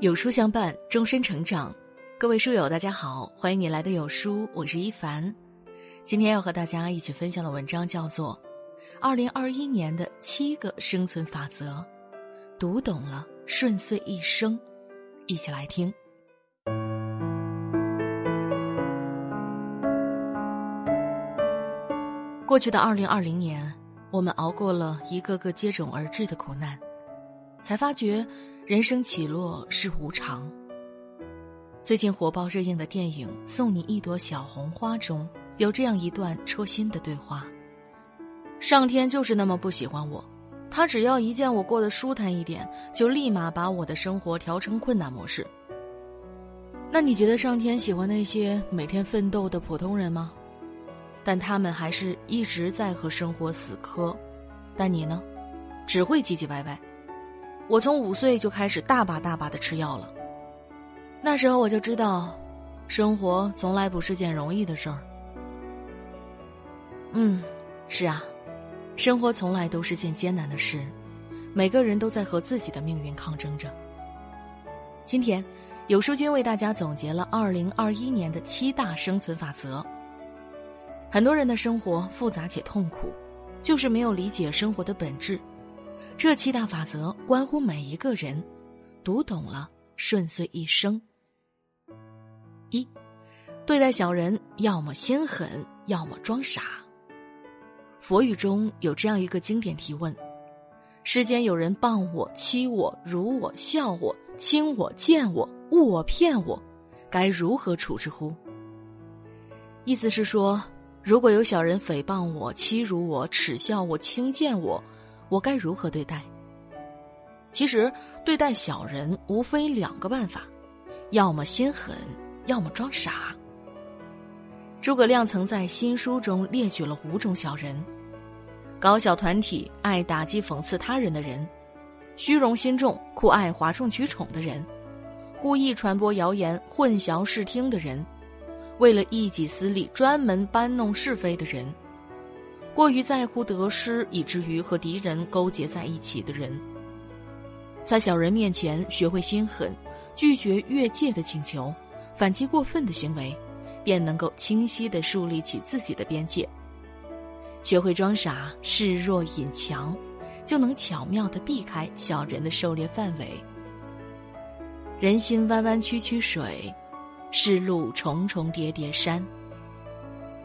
有书相伴，终身成长。各位书友，大家好，欢迎你来的有书，我是一凡。今天要和大家一起分享的文章叫做《二零二一年的七个生存法则》，读懂了，顺遂一生。一起来听。过去的二零二零年，我们熬过了一个个接踵而至的苦难。才发觉，人生起落是无常。最近火爆热映的电影《送你一朵小红花》中有这样一段戳心的对话：上天就是那么不喜欢我，他只要一见我过得舒坦一点，就立马把我的生活调成困难模式。那你觉得上天喜欢那些每天奋斗的普通人吗？但他们还是一直在和生活死磕，但你呢，只会唧唧歪歪。我从五岁就开始大把大把的吃药了。那时候我就知道，生活从来不是件容易的事儿。嗯，是啊，生活从来都是件艰难的事，每个人都在和自己的命运抗争着。今天，有书君为大家总结了二零二一年的七大生存法则。很多人的生活复杂且痛苦，就是没有理解生活的本质。这七大法则关乎每一个人，读懂了，顺遂一生。一，对待小人，要么心狠，要么装傻。佛语中有这样一个经典提问：世间有人谤我、欺我、辱我、笑我、轻我、贱我、误我、骗我，该如何处置乎？意思是说，如果有小人诽谤我、欺辱我、耻笑我、轻贱我。我该如何对待？其实，对待小人无非两个办法：要么心狠，要么装傻。诸葛亮曾在新书中列举了五种小人：搞小团体、爱打击讽刺他人的人；虚荣心重、酷爱哗众取宠的人；故意传播谣言、混淆视听的人；为了一己私利专门搬弄是非的人。过于在乎得失，以至于和敌人勾结在一起的人，在小人面前学会心狠，拒绝越界的请求，反击过分的行为，便能够清晰地树立起自己的边界。学会装傻，示弱隐强，就能巧妙地避开小人的狩猎范围。人心弯弯曲曲水，世路重重叠叠山。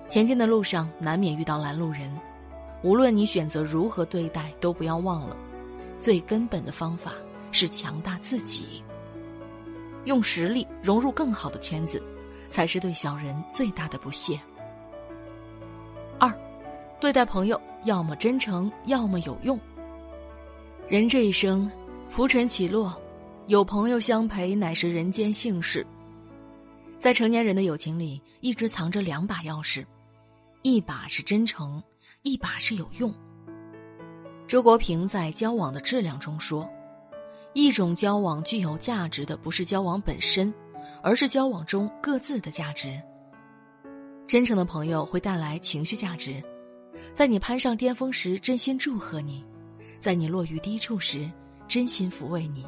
前进的路上难免遇到拦路人，无论你选择如何对待，都不要忘了，最根本的方法是强大自己。用实力融入更好的圈子，才是对小人最大的不屑。二，对待朋友，要么真诚，要么有用。人这一生，浮沉起落，有朋友相陪，乃是人间幸事。在成年人的友情里，一直藏着两把钥匙。一把是真诚，一把是有用。周国平在《交往的质量》中说：“一种交往具有价值的，不是交往本身，而是交往中各自的价值。真诚的朋友会带来情绪价值，在你攀上巅峰时真心祝贺你，在你落于低处时真心抚慰你。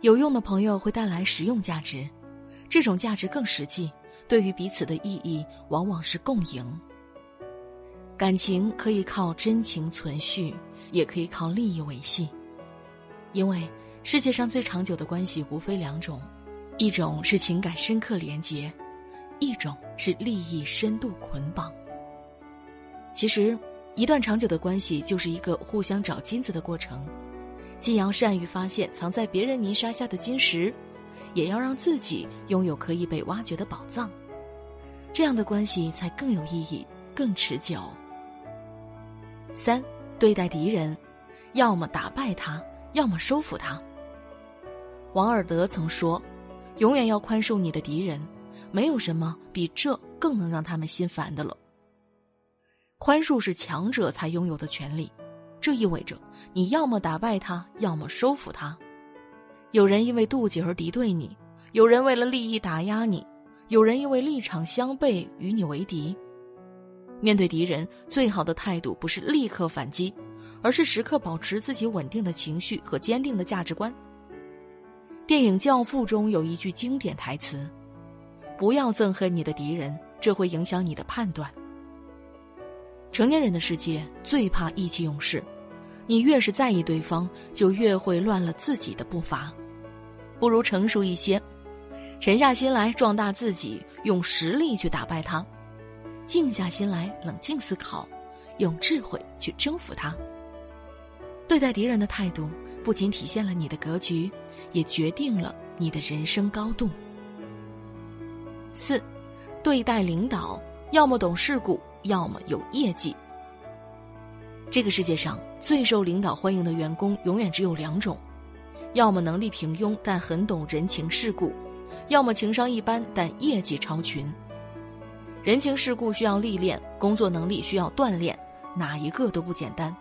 有用的朋友会带来实用价值，这种价值更实际。”对于彼此的意义，往往是共赢。感情可以靠真情存续，也可以靠利益维系。因为世界上最长久的关系无非两种，一种是情感深刻连结，一种是利益深度捆绑。其实，一段长久的关系就是一个互相找金子的过程，既要善于发现藏在别人泥沙下的金石。也要让自己拥有可以被挖掘的宝藏，这样的关系才更有意义、更持久。三，对待敌人，要么打败他，要么收服他。王尔德曾说：“永远要宽恕你的敌人，没有什么比这更能让他们心烦的了。”宽恕是强者才拥有的权利，这意味着你要么打败他，要么收服他。有人因为妒忌而敌对你，有人为了利益打压你，有人因为立场相悖与你为敌。面对敌人，最好的态度不是立刻反击，而是时刻保持自己稳定的情绪和坚定的价值观。电影《教父》中有一句经典台词：“不要憎恨你的敌人，这会影响你的判断。”成年人的世界最怕意气用事，你越是在意对方，就越会乱了自己的步伐。不如成熟一些，沉下心来壮大自己，用实力去打败他；静下心来冷静思考，用智慧去征服他。对待敌人的态度，不仅体现了你的格局，也决定了你的人生高度。四，对待领导，要么懂世故，要么有业绩。这个世界上最受领导欢迎的员工，永远只有两种：要么能力平庸但很懂人情世故，要么情商一般但业绩超群。人情世故需要历练，工作能力需要锻炼，哪一个都不简单。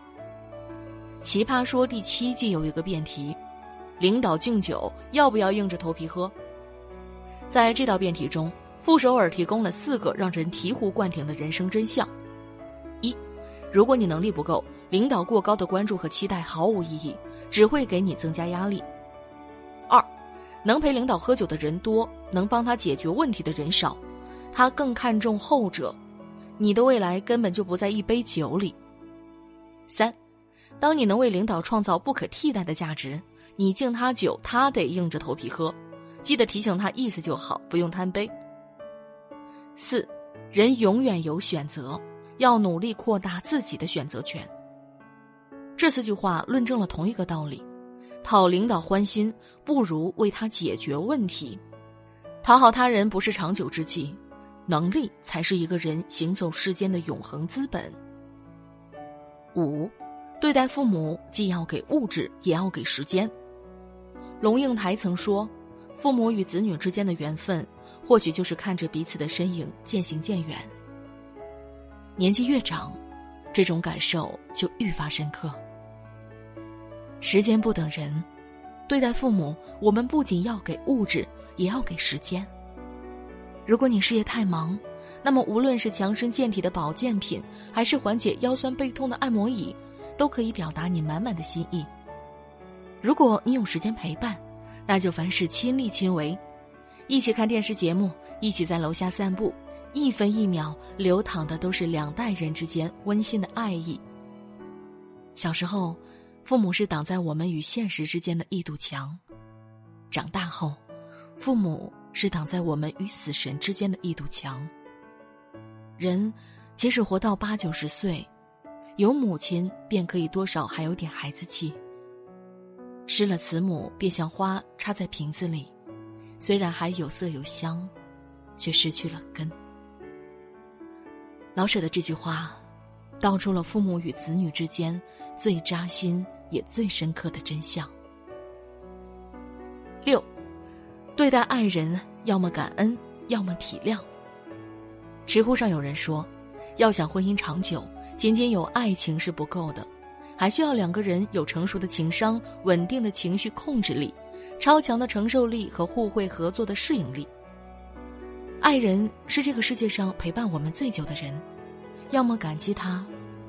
奇葩说第七季有一个辩题：领导敬酒要不要硬着头皮喝？在这道辩题中，傅首尔提供了四个让人醍醐灌顶的人生真相：一，如果你能力不够，领导过高的关注和期待毫无意义，只会给你增加压力；能陪领导喝酒的人多，能帮他解决问题的人少，他更看重后者，你的未来根本就不在一杯酒里；三。当你能为领导创造不可替代的价值，你敬他酒，他得硬着头皮喝，记得提醒他意思就好，不用贪杯。四，人永远有选择，要努力扩大自己的选择权。这四句话论证了同一个道理：讨领导欢心，不如为他解决问题。讨好他人不是长久之计，能力才是一个人行走世间的永恒资本。五。对待父母，既要给物质，也要给时间。龙应台曾说：“父母与子女之间的缘分，或许就是看着彼此的身影渐行渐远。年纪越长，这种感受就愈发深刻。时间不等人，对待父母，我们不仅要给物质，也要给时间。如果你事业太忙，那么无论是强身健体的保健品，还是缓解腰酸背痛的按摩椅。”都可以表达你满满的心意。如果你有时间陪伴，那就凡事亲力亲为，一起看电视节目，一起在楼下散步，一分一秒流淌的都是两代人之间温馨的爱意。小时候，父母是挡在我们与现实之间的一堵墙；长大后，父母是挡在我们与死神之间的一堵墙。人，即使活到八九十岁。有母亲，便可以多少还有点孩子气。失了慈母，便像花插在瓶子里，虽然还有色有香，却失去了根。老舍的这句话，道出了父母与子女之间最扎心也最深刻的真相。六，对待爱人，要么感恩，要么体谅。知乎上有人说，要想婚姻长久。仅仅有爱情是不够的，还需要两个人有成熟的情商、稳定的情绪控制力、超强的承受力和互惠合作的适应力。爱人是这个世界上陪伴我们最久的人，要么感激他，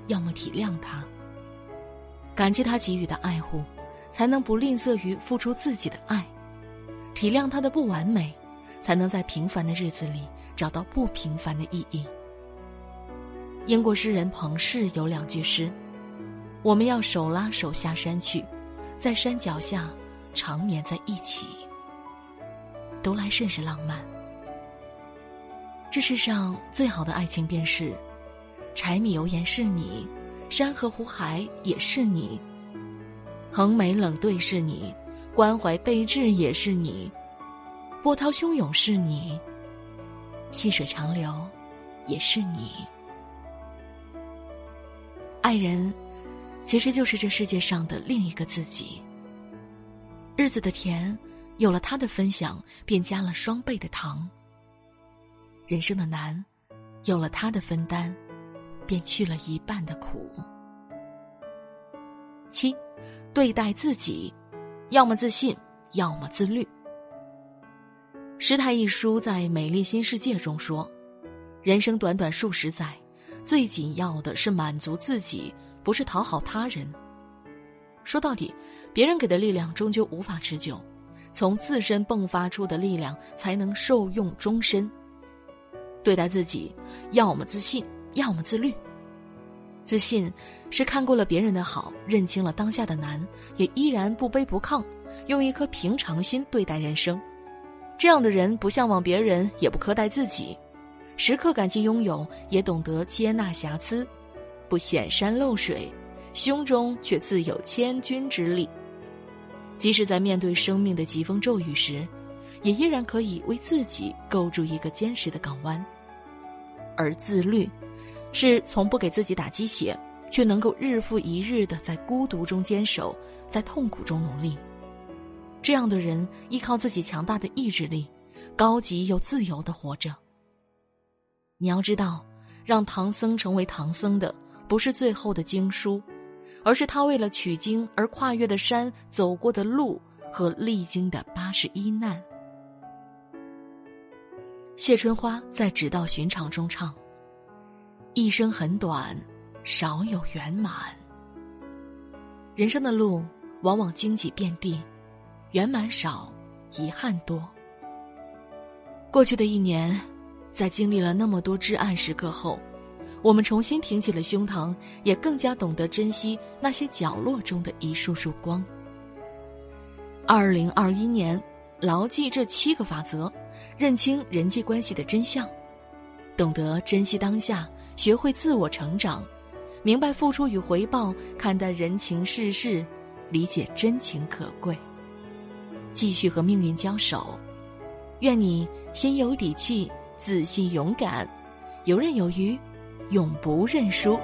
要么体谅他。感激他给予的爱护，才能不吝啬于付出自己的爱；体谅他的不完美，才能在平凡的日子里找到不平凡的意义。英国诗人彭氏有两句诗：“我们要手拉手下山去，在山脚下长眠在一起。”读来甚是浪漫。这世上最好的爱情便是：柴米油盐是你，山河湖海也是你，横眉冷对是你，关怀备至也是你，波涛汹涌是你，细水长流也是你。爱人，其实就是这世界上的另一个自己。日子的甜，有了他的分享，便加了双倍的糖；人生的难，有了他的分担，便去了一半的苦。七，对待自己，要么自信，要么自律。师太一书在《美丽新世界》中说：“人生短短数十载。”最紧要的是满足自己，不是讨好他人。说到底，别人给的力量终究无法持久，从自身迸发出的力量才能受用终身。对待自己，要么自信，要么自律。自信是看过了别人的好，认清了当下的难，也依然不卑不亢，用一颗平常心对待人生。这样的人不向往别人，也不苛待自己，时刻感激拥有，也懂得接纳瑕疵，不显山露水，胸中却自有千钧之力。即使在面对生命的疾风骤雨时，也依然可以为自己构筑一个坚实的港湾。而自律。是从不给自己打鸡血，却能够日复一日的在孤独中坚守，在痛苦中努力。这样的人依靠自己强大的意志力，高级又自由的活着。你要知道，让唐僧成为唐僧的不是最后的经书，而是他为了取经而跨越的山、走过的路和历经的八十一难。谢春花在《直到寻常》中唱。一生很短，少有圆满。人生的路往往荆棘遍地，圆满少，遗憾多。过去的一年，在经历了那么多至暗时刻后，我们重新挺起了胸膛，也更加懂得珍惜那些角落中的一束束光。二零二一年，牢记这七个法则，认清人际关系的真相，懂得珍惜当下。学会自我成长，明白付出与回报，看待人情世事，理解真情可贵。继续和命运交手，愿你心有底气，自信勇敢，游刃有余，永不认输。